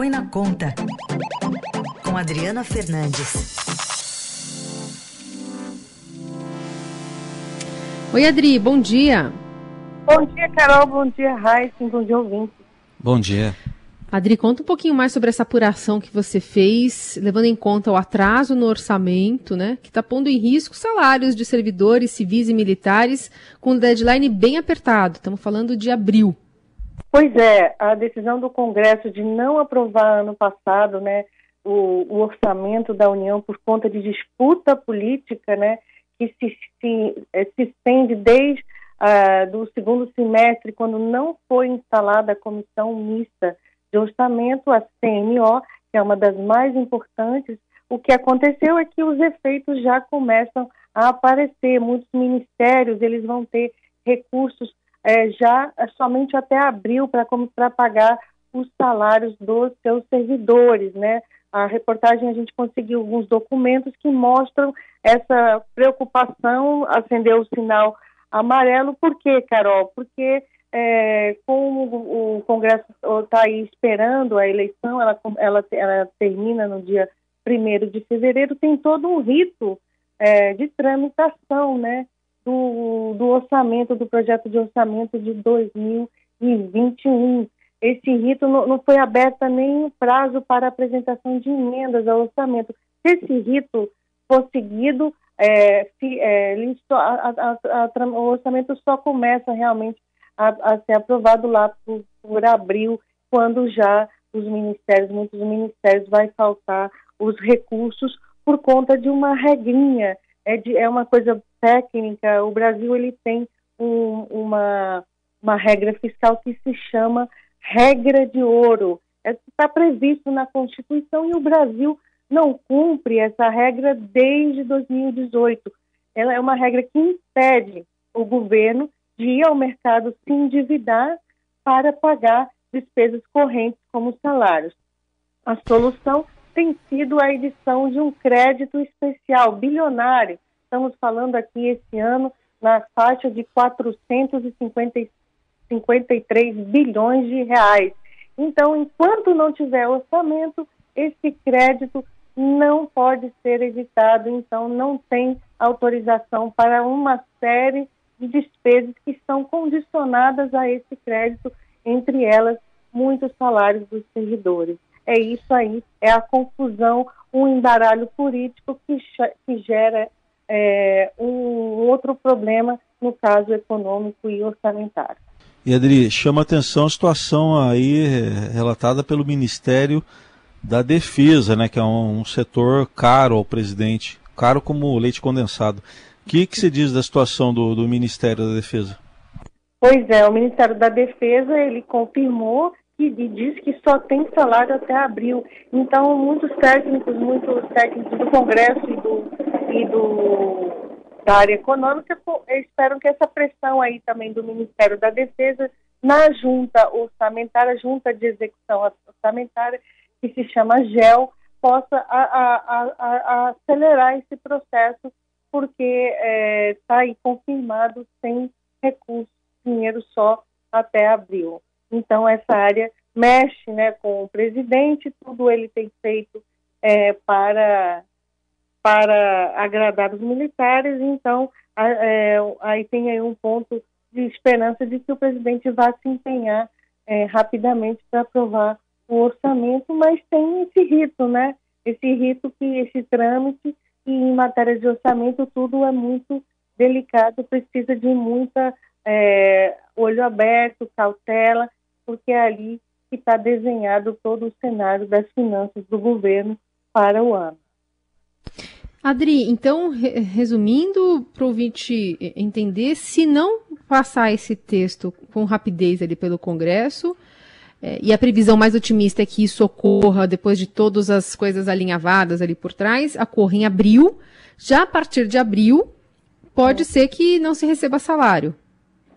Põe na Conta, com Adriana Fernandes. Oi, Adri, bom dia. Bom dia, Carol, bom dia, Raíssa, bom dia, ouvinte. Bom dia. Adri, conta um pouquinho mais sobre essa apuração que você fez, levando em conta o atraso no orçamento, né, que está pondo em risco salários de servidores civis e militares com deadline bem apertado. Estamos falando de abril. Pois é, a decisão do Congresso de não aprovar ano passado, né, o, o orçamento da União por conta de disputa política, né, que se, se, eh, se estende desde uh, do segundo semestre, quando não foi instalada a comissão mista de orçamento, a CMO, que é uma das mais importantes, o que aconteceu é que os efeitos já começam a aparecer. Muitos ministérios eles vão ter recursos é, já somente até abril para pagar os salários dos seus servidores, né? A reportagem a gente conseguiu alguns documentos que mostram essa preocupação, acendeu o sinal amarelo. Por quê, Carol? Porque é, como o Congresso está aí esperando a eleição, ela, ela, ela termina no dia 1 de fevereiro, tem todo um rito é, de tramitação né, do, do orçamento, do projeto de orçamento de 2021. Esse rito não, não foi aberto nem prazo para apresentação de emendas ao orçamento. Se esse rito for seguido, é, é, a, a, a, o orçamento só começa realmente a, a ser aprovado lá por, por, abril, quando já os ministérios, muitos ministérios, vai faltar os recursos por conta de uma regrinha, é, de, é uma coisa técnica. O Brasil ele tem um, uma, uma regra fiscal que se chama regra de ouro. Está é, previsto na Constituição e o Brasil não cumpre essa regra desde 2018. Ela é uma regra que impede o governo de ir ao mercado se endividar para pagar despesas correntes como salários. A solução tem sido a edição de um crédito especial bilionário. Estamos falando aqui esse ano na faixa de 453 bilhões de reais. Então, enquanto não tiver orçamento, esse crédito não pode ser editado, então não tem autorização para uma série de despesas que estão condicionadas a esse crédito, entre elas muitos salários dos servidores. É isso aí, é a confusão, um embaralho político que, que gera é, um outro problema no caso econômico e orçamentário. E Adri, chama atenção a situação aí é, relatada pelo Ministério da Defesa, né, que é um, um setor caro ao presidente, caro como leite condensado. O que, que se diz da situação do, do Ministério da Defesa? Pois é, o Ministério da Defesa ele confirmou e diz que só tem salário até abril. Então, muitos técnicos, muitos técnicos do Congresso e do, e do da área econômica esperam que essa pressão aí também do Ministério da Defesa na junta orçamentária, junta de execução orçamentária, que se chama GEL, possa a, a, a, acelerar esse processo porque está é, tá aí confirmado sem recursos, dinheiro só até abril. Então, essa área mexe né, com o presidente, tudo ele tem feito é, para, para agradar os militares, então a, é, aí tem aí um ponto de esperança de que o presidente vá se empenhar é, rapidamente para aprovar o orçamento, mas tem esse rito, né? Esse rito que esse trâmite e em matéria de orçamento tudo é muito delicado, precisa de muita é, olho aberto, cautela, porque é ali que está desenhado todo o cenário das finanças do governo para o ano. Adri, então, resumindo, para o ouvinte entender, se não passar esse texto com rapidez ali pelo Congresso, é, e a previsão mais otimista é que isso ocorra depois de todas as coisas alinhavadas ali por trás, ocorra em abril. Já a partir de abril, pode é. ser que não se receba salário.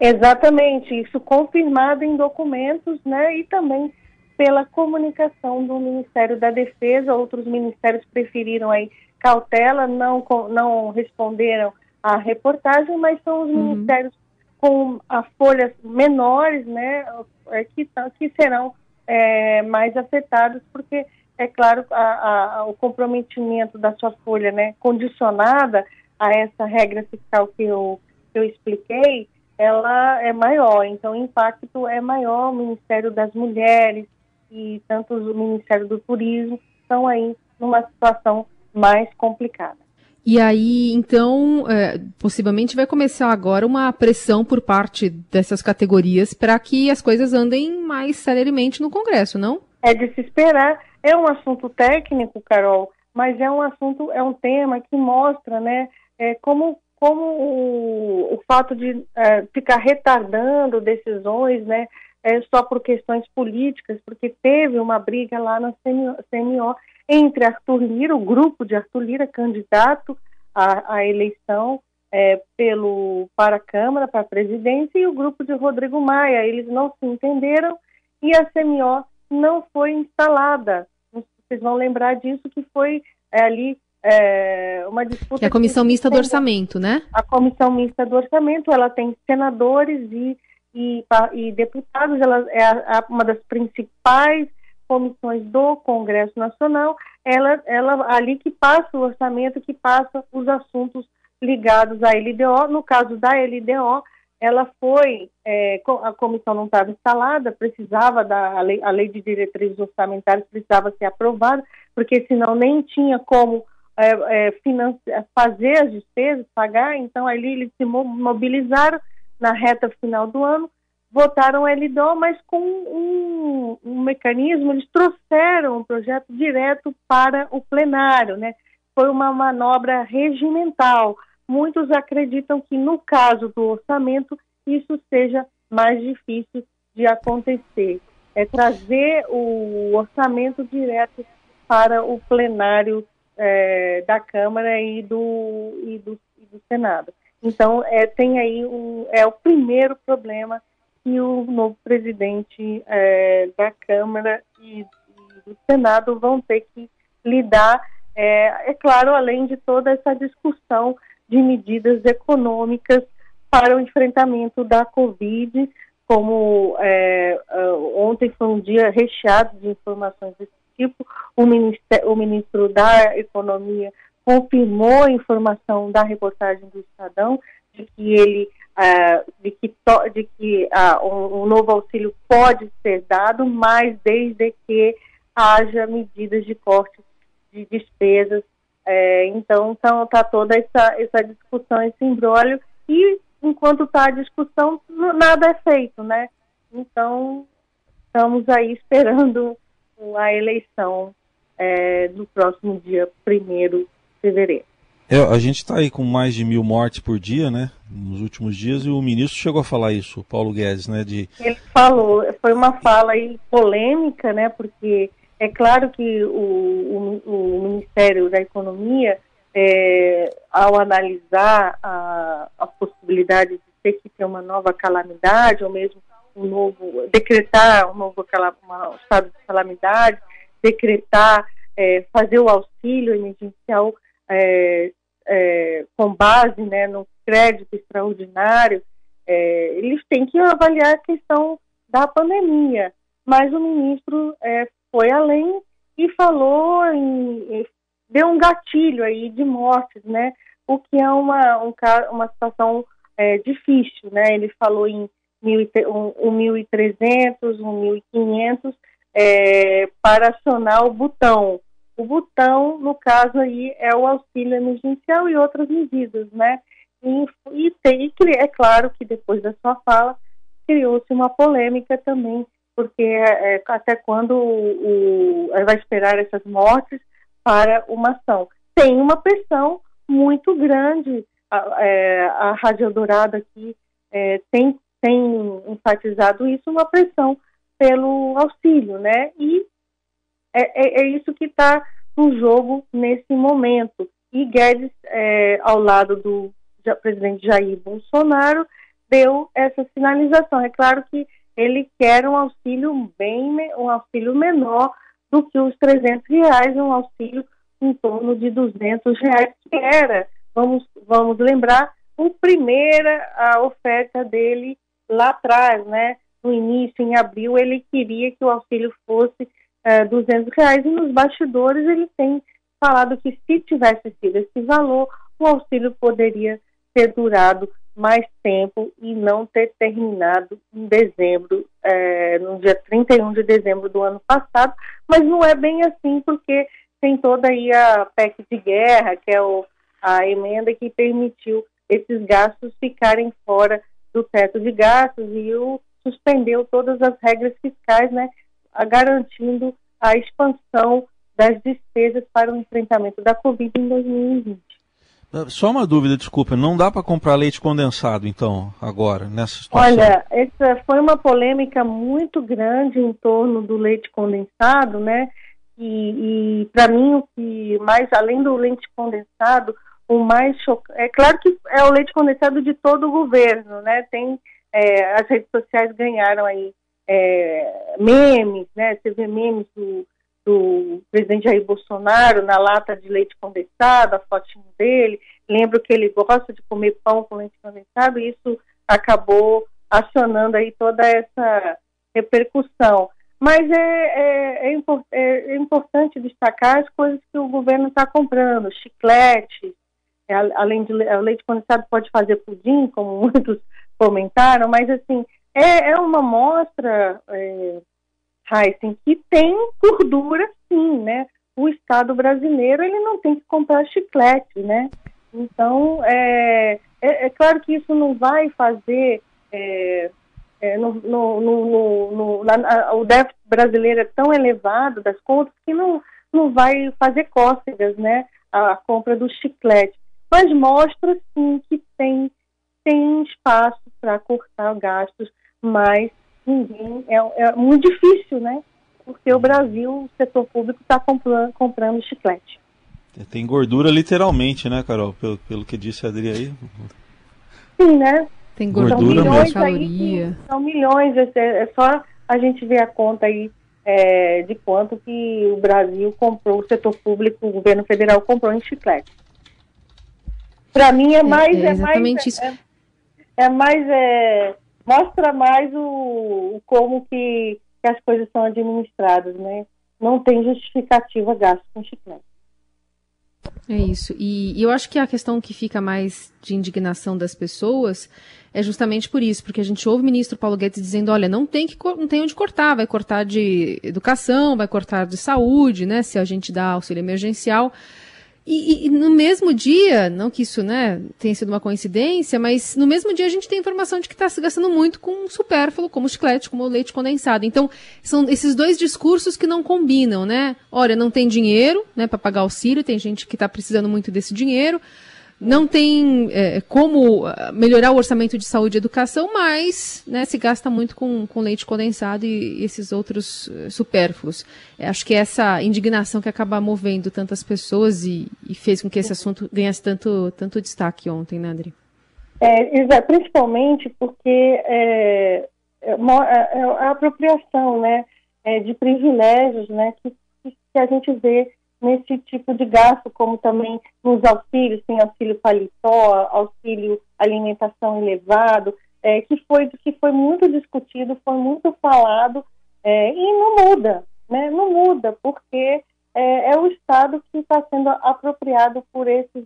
Exatamente, isso confirmado em documentos, né, e também pela comunicação do Ministério da Defesa, outros ministérios preferiram aí cautela, não, não responderam à reportagem, mas são os uhum. ministérios com as folhas menores, né, é, que, que serão é, mais afetadas, porque, é claro, a, a, o comprometimento da sua folha, né, condicionada a essa regra fiscal que eu, que eu expliquei, ela é maior, então o impacto é maior, o Ministério das Mulheres e tanto o Ministério do Turismo estão aí numa situação mais complicada. E aí, então, é, possivelmente vai começar agora uma pressão por parte dessas categorias para que as coisas andem mais celeremente no Congresso, não? É de se esperar. É um assunto técnico, Carol, mas é um assunto, é um tema que mostra, né, é, como, como o, o fato de é, ficar retardando decisões, né, é, só por questões políticas, porque teve uma briga lá na CNO entre Arthur Lira, o grupo de Arthur Lira, candidato à, à eleição é, pelo, para a Câmara, para a presidência, e o grupo de Rodrigo Maia. Eles não se entenderam e a CMO não foi instalada. Vocês vão lembrar disso, que foi é, ali é, uma disputa. Que é a Comissão Mista do Orçamento, né? A Comissão Mista do Orçamento, ela tem senadores e, e, e deputados, ela é a, a, uma das principais comissões do Congresso Nacional, ela, ela ali que passa o orçamento, que passa os assuntos ligados à LDO. No caso da LDO, ela foi, é, a comissão não estava instalada, precisava da a lei, a lei de diretrizes orçamentárias precisava ser aprovada, porque senão nem tinha como é, é, fazer as despesas, pagar, então ali eles se mobilizaram na reta final do ano votaram LDO, mas com um, um, mecanismo, eles trouxeram o projeto direto para o plenário, né? Foi uma manobra regimental. Muitos acreditam que no caso do orçamento isso seja mais difícil de acontecer. É trazer o orçamento direto para o plenário é, da Câmara e do, e do, e do Senado. Então, é, tem aí um, é o primeiro problema que o novo presidente é, da Câmara e, do Senado vão ter que lidar, é, é claro, além de toda essa discussão de medidas econômicas para o enfrentamento da Covid, como é, ontem foi um dia recheado de informações tipo, o, o ministro da Economia confirmou a informação da reportagem do Estadão de que ele uh, de que, to, de que uh, um, um, novo auxílio pode ser dado, mas desde que haja medidas de corte de despesas. É, então, então está toda essa, essa discussão, esse embrólio, e enquanto está a discussão, nada é feito, né? Então, estamos aí esperando a eleição é, no próximo dia 1 de fevereiro. É, a gente está aí com mais de mil mortes por dia, né? Nos últimos dias, e o ministro chegou a falar isso, o Paulo Guedes, né? De... Ele falou, foi uma fala aí polêmica, né? Porque é claro que o, o, o Ministério da Economia, é, ao analisar a, a possibilidade de ter que ter uma nova calamidade, ou mesmo um novo, decretar um novo um estado de calamidade, decretar, é, fazer o auxílio emergencial é, é, com base né, no crédito extraordinário, é, eles têm que avaliar a questão da pandemia. Mas o ministro é, foi além e falou em, deu um gatilho aí de mortes, né? O que é uma, um, uma situação é, difícil, né? Ele falou em 1.300, 1.500 é, para acionar o botão. O botão, no caso aí, é o auxílio emergencial e outras medidas, né? E, e, tem, é claro que depois da sua fala, criou-se uma polêmica também, porque é, até quando o, o, vai esperar essas mortes para uma ação. Tem uma pressão muito grande, a, é, a Rádio Dourado aqui é, tem, tem enfatizado isso, uma pressão pelo auxílio, né? E é, é, é isso que está no jogo nesse momento. E Guedes, é, ao lado do presidente Jair Bolsonaro, deu essa sinalização. É claro que ele quer um auxílio bem, um auxílio menor do que os 300 reais, um auxílio em torno de 200 reais, que era, vamos, vamos lembrar, a primeira a oferta dele lá atrás, né? no início, em abril, ele queria que o auxílio fosse é, 200 reais e nos bastidores ele tem falado que se tivesse sido esse valor, o auxílio poderia ter durado mais tempo e não ter terminado em dezembro, é, no dia 31 de dezembro do ano passado, mas não é bem assim, porque tem toda aí a PEC de guerra, que é o, a emenda que permitiu esses gastos ficarem fora do teto de gastos e o suspendeu todas as regras fiscais, né, garantindo a expansão das despesas para o enfrentamento da Covid em 2020. Só uma dúvida, desculpa, não dá para comprar leite condensado, então, agora, nessa situação? Olha, essa foi uma polêmica muito grande em torno do leite condensado, né? E, e para mim, o que mais, além do leite condensado, o mais chocante. É claro que é o leite condensado de todo o governo, né? Tem. É, as redes sociais ganharam aí é, memes, né? Você vê memes do do presidente Jair Bolsonaro na lata de leite condensado, a fotinho dele. Lembro que ele gosta de comer pão com leite condensado e isso acabou acionando aí toda essa repercussão. Mas é, é, é, é, é importante destacar as coisas que o governo está comprando, chiclete, além de leite condensado pode fazer pudim, como muitos comentaram, mas assim, é, é uma mostra é, Heisen, que tem gordura sim, né? O Estado brasileiro, ele não tem que comprar chiclete, né? Então, é, é, é claro que isso não vai fazer... É, é, no, no, no, na, o déficit brasileiro é tão elevado das contas que não, não vai fazer cócegas, né? A, a compra do chiclete. Mas mostra, sim, que tem, tem espaço para cortar gastos, mas ninguém. É, é muito difícil, né? Porque o Brasil, o setor público, está comprando, comprando chiclete. Tem gordura literalmente, né, Carol? Pelo, pelo que disse a Adri aí. Sim, né? Tem gordura, são milhões aí, São milhões, é, é só a gente ver a conta aí é, de quanto que o Brasil comprou, o setor público, o governo federal comprou em chiclete. Para mim é, é mais. É, é mais, isso. É, é mais. É, mostra mais o, o como que, que, as coisas são administradas, né? Não tem justificativa gasto com chiclete. É isso. E, e, eu acho que a questão que fica mais de indignação das pessoas é justamente por isso, porque a gente ouve o ministro Paulo Guedes dizendo, olha, não tem que não tem onde cortar, vai cortar de educação, vai cortar de saúde, né? Se a gente dá auxílio emergencial. E, e, no mesmo dia, não que isso né, tenha sido uma coincidência, mas no mesmo dia a gente tem informação de que está se gastando muito com supérfluo, como chiclete, como leite condensado. Então, são esses dois discursos que não combinam, né? Olha, não tem dinheiro né, para pagar auxílio, tem gente que está precisando muito desse dinheiro não tem é, como ah, melhorar o orçamento de saúde e educação, mas né, se gasta muito com, com leite condensado e, e esses outros uh, supérfluos. É, acho que é essa indignação que acaba movendo tantas pessoas e, e, fez com que esse assunto ganhasse tanto, tanto destaque ontem, né, André? É, principalmente porque é, é, é, é, a apropriação né, de privilégios né, que, que a gente vê nesse tipo de gasto, como também nos auxílios, tem auxílio paletó, auxílio alimentação elevado, é, que, foi, que foi muito discutido, foi muito falado, é, e não muda, né? Não muda, porque é, é o Estado que está sendo apropriado por, esses,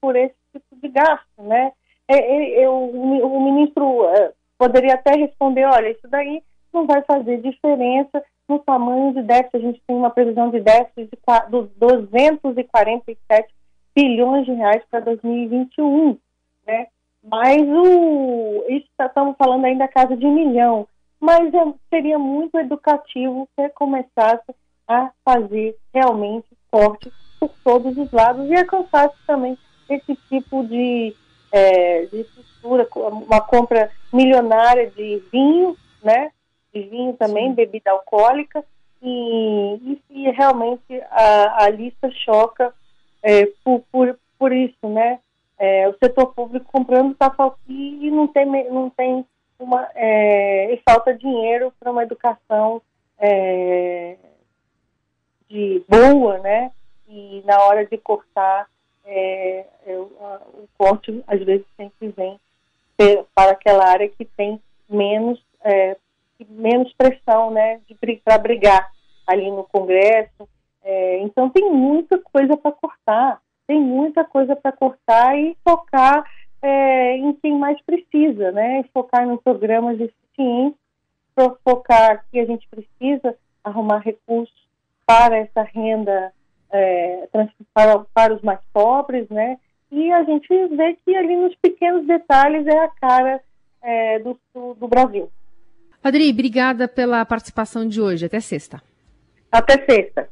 por esse tipo de gasto, né? É, eu, o ministro é, poderia até responder, olha, isso daí não vai fazer diferença no tamanho de déficit. A gente tem uma previsão de déficit de 247 bilhões de reais para 2021, né? Mas o, isso tá, estamos falando ainda casa de milhão. Mas é, seria muito educativo se começasse a fazer realmente corte por todos os lados e alcançasse também esse tipo de, é, de estrutura, uma compra milionária de vinho, né? De vinho também, Sim. bebida alcoólica, e, e, realmente a, a, lista choca é, por, por, por, isso, né? É, o setor público comprando tafauti e não tem, não tem uma, é, e falta dinheiro para uma educação é, de boa, né? E na hora de cortar, é, é, o, o corte às vezes sempre vem para aquela área que tem menos menos pressão, né, para brigar ali no Congresso. É, então tem muita coisa para cortar, tem muita coisa para cortar e focar é, em quem mais precisa, né? Focar em programas eficientes, focar que a gente precisa arrumar recursos para essa renda é, para, para os mais pobres, né? E a gente vê que ali nos pequenos detalhes é a cara é, do, do, do Brasil. Adri, obrigada pela participação de hoje. Até sexta. Até sexta.